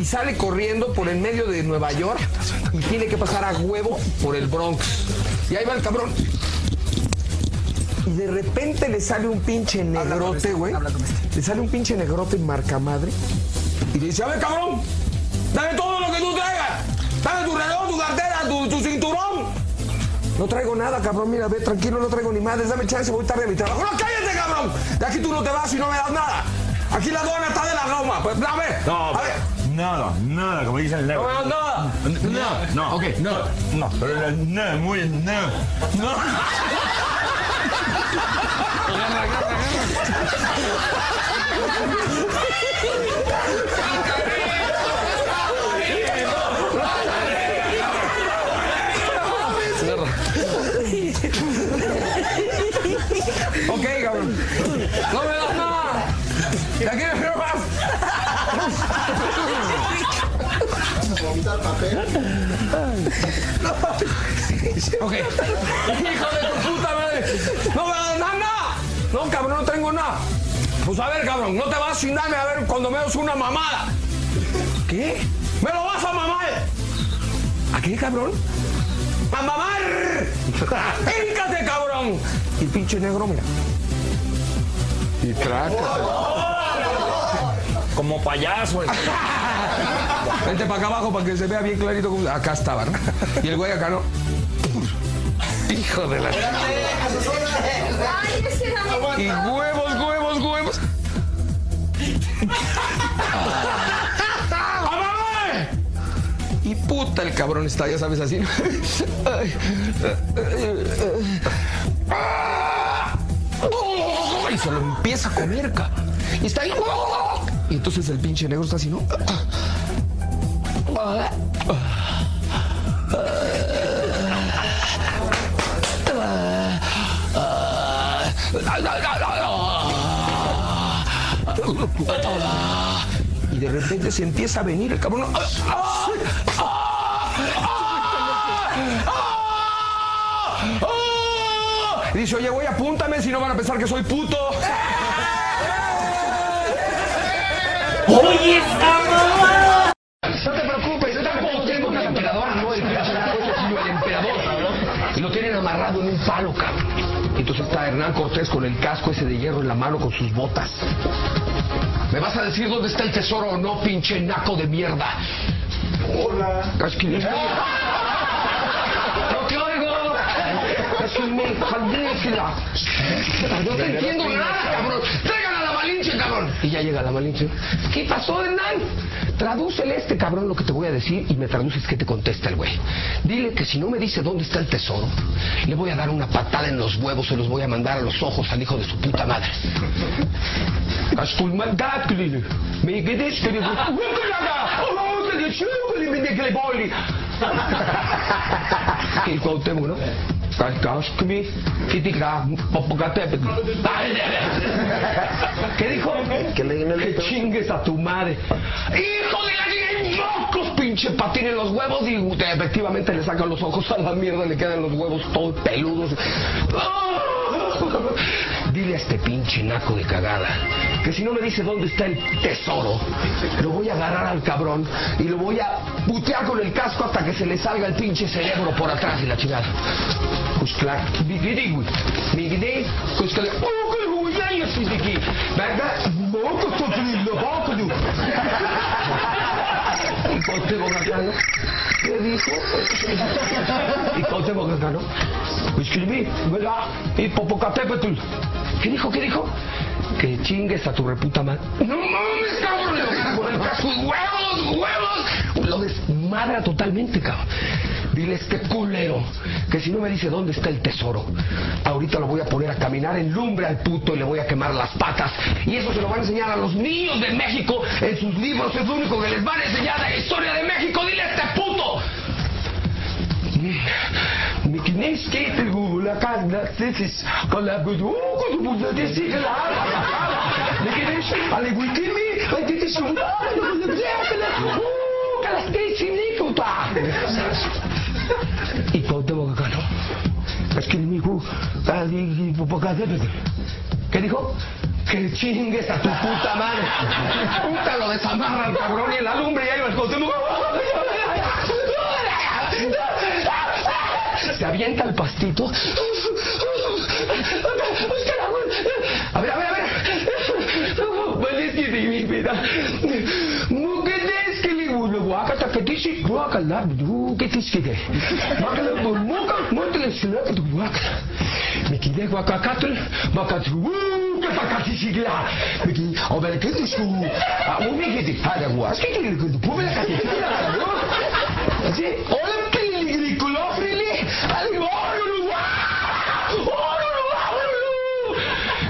[SPEAKER 21] Y sale corriendo por el medio de Nueva York y tiene que pasar a huevo por el Bronx. Y ahí va el cabrón. Y de repente le sale un pinche negrote, güey. Le sale un pinche negrote marca madre. Y le dice, a ver, cabrón, dame todo lo que tú traigas. Dame tu reloj, tu cartera, tu, tu cinturón. No traigo nada, cabrón. Mira, ve, tranquilo, no traigo ni madres. Dame chance, voy tarde a mi trabajo. ¡No, cállate, cabrón! De aquí tú no te vas y no me das nada. Aquí la dona está de la goma. Pues dame.
[SPEAKER 27] No,
[SPEAKER 21] a ver.
[SPEAKER 27] nada, nada, como dice el negro.
[SPEAKER 21] No, nada.
[SPEAKER 27] No, no.
[SPEAKER 21] Ok,
[SPEAKER 27] no. No, pero no, muy no. No.
[SPEAKER 21] Ok, cabrón. Ok. Hijo de tu puta madre. No me das nada. No, cabrón, no tengo nada. Pues a ver, cabrón, no te vas sin darme a ver cuando me das una mamada. ¿Qué? ¡Me lo vas a mamar! ¿A qué, cabrón? ¡A mamar! ¡Híncate, cabrón! Y el pinche negro, mira. Y traca.
[SPEAKER 26] Como payaso.
[SPEAKER 21] Vente para acá abajo para que se vea bien clarito. cómo- Acá estaba, ¿no? Y el güey acá no. Hijo de la. Y huevos, huevos, huevos. Y puta el cabrón está, ya sabes, así. Ay. Y se lo empieza a comer, cabrón. Y está ahí. Y entonces el pinche negro está así, ¿no? Y de repente se empieza a venir el cabrón. Y dice, oye, güey, apúntame si no van a pensar que soy puto.
[SPEAKER 28] Oye, esta mamá.
[SPEAKER 21] No te preocupes, yo tampoco tengo el emperador, no el pinche naco, sino el emperador. Y lo tienen amarrado en un palo, cabrón. Entonces está Hernán Cortés con el casco ese de hierro en la mano con sus botas. ¿Me vas a decir dónde está el tesoro o no, pinche naco de mierda? Hola. Es que... ¡No te oigo! Es jaldéjela. No te entiendo nada, cabrón. Y ya llega la Malinche. ¿Qué pasó, Hernán? Tradúcele a este cabrón lo que te voy a decir y me traduces qué te contesta el güey. Dile que si no me dice dónde está el tesoro, le voy a dar una patada en los huevos, se los voy a mandar a los ojos al hijo de su puta madre. Ascul mandat, Clini. Me gândesc că le vă... Uite, da, oh, că de ce nu le vede că le boli? E Cuauhtémoc, ¿no? Cascascmi, Kitigra, Popocatépetl. ¿Qué dijo? Que le que chingues a tu madre. ¡Hijo de la! ¡Locos, pinche patín en los huevos! Y efectivamente le sacan los ojos a la mierda, le quedan los huevos todos peludos. Dile a este pinche naco de cagada que si no me dice dónde está el tesoro, lo voy a agarrar al cabrón y lo voy a putear con el casco hasta que se le salga el pinche cerebro por atrás y la chingada. Pues claro, mi gidi, güey. Mi gidi, pues que le... ¡Oh, qué de aquí! ¿Verdad? ¡No, que estoy teniendo poco, tú! Y Cuauhtémoc acá, ¿no? ¿Qué dijo? Y. Escribí, ¿verdad? Y Popocatépetl. ¿Qué dijo? ¿Qué dijo? Que chingues a tu reputa madre. ¡No mames, cabrón! Casco. ¡Huevos, huevos! Lo desmadra totalmente, cabrón. Dile este culero que si no me dice dónde está el tesoro, ahorita lo voy a poner a caminar en lumbre al puto y le voy a quemar las patas. Y eso se lo van a enseñar a los niños de México en sus libros. Es lo único que les van a enseñar la historia de México. Dile a este puto.
[SPEAKER 17] De sigla. Mikineski, alle wikimi, e dit is een Kala steci nikuta. Y todo acá, ¿no? Es que mi hijo, ¿qué dijo? Que chingues a tu puta madre. Puta lo desamarra el cabrón y en la lumbre y ahí va el Cuauhtémoc. Se avienta el pastito.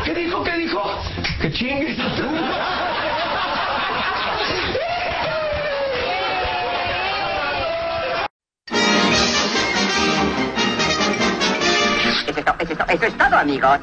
[SPEAKER 17] ¿Qué dijo? ¿Qué dijo? Que chingues a tu
[SPEAKER 29] Eso es, to- eso es to- eso es todo, amigos.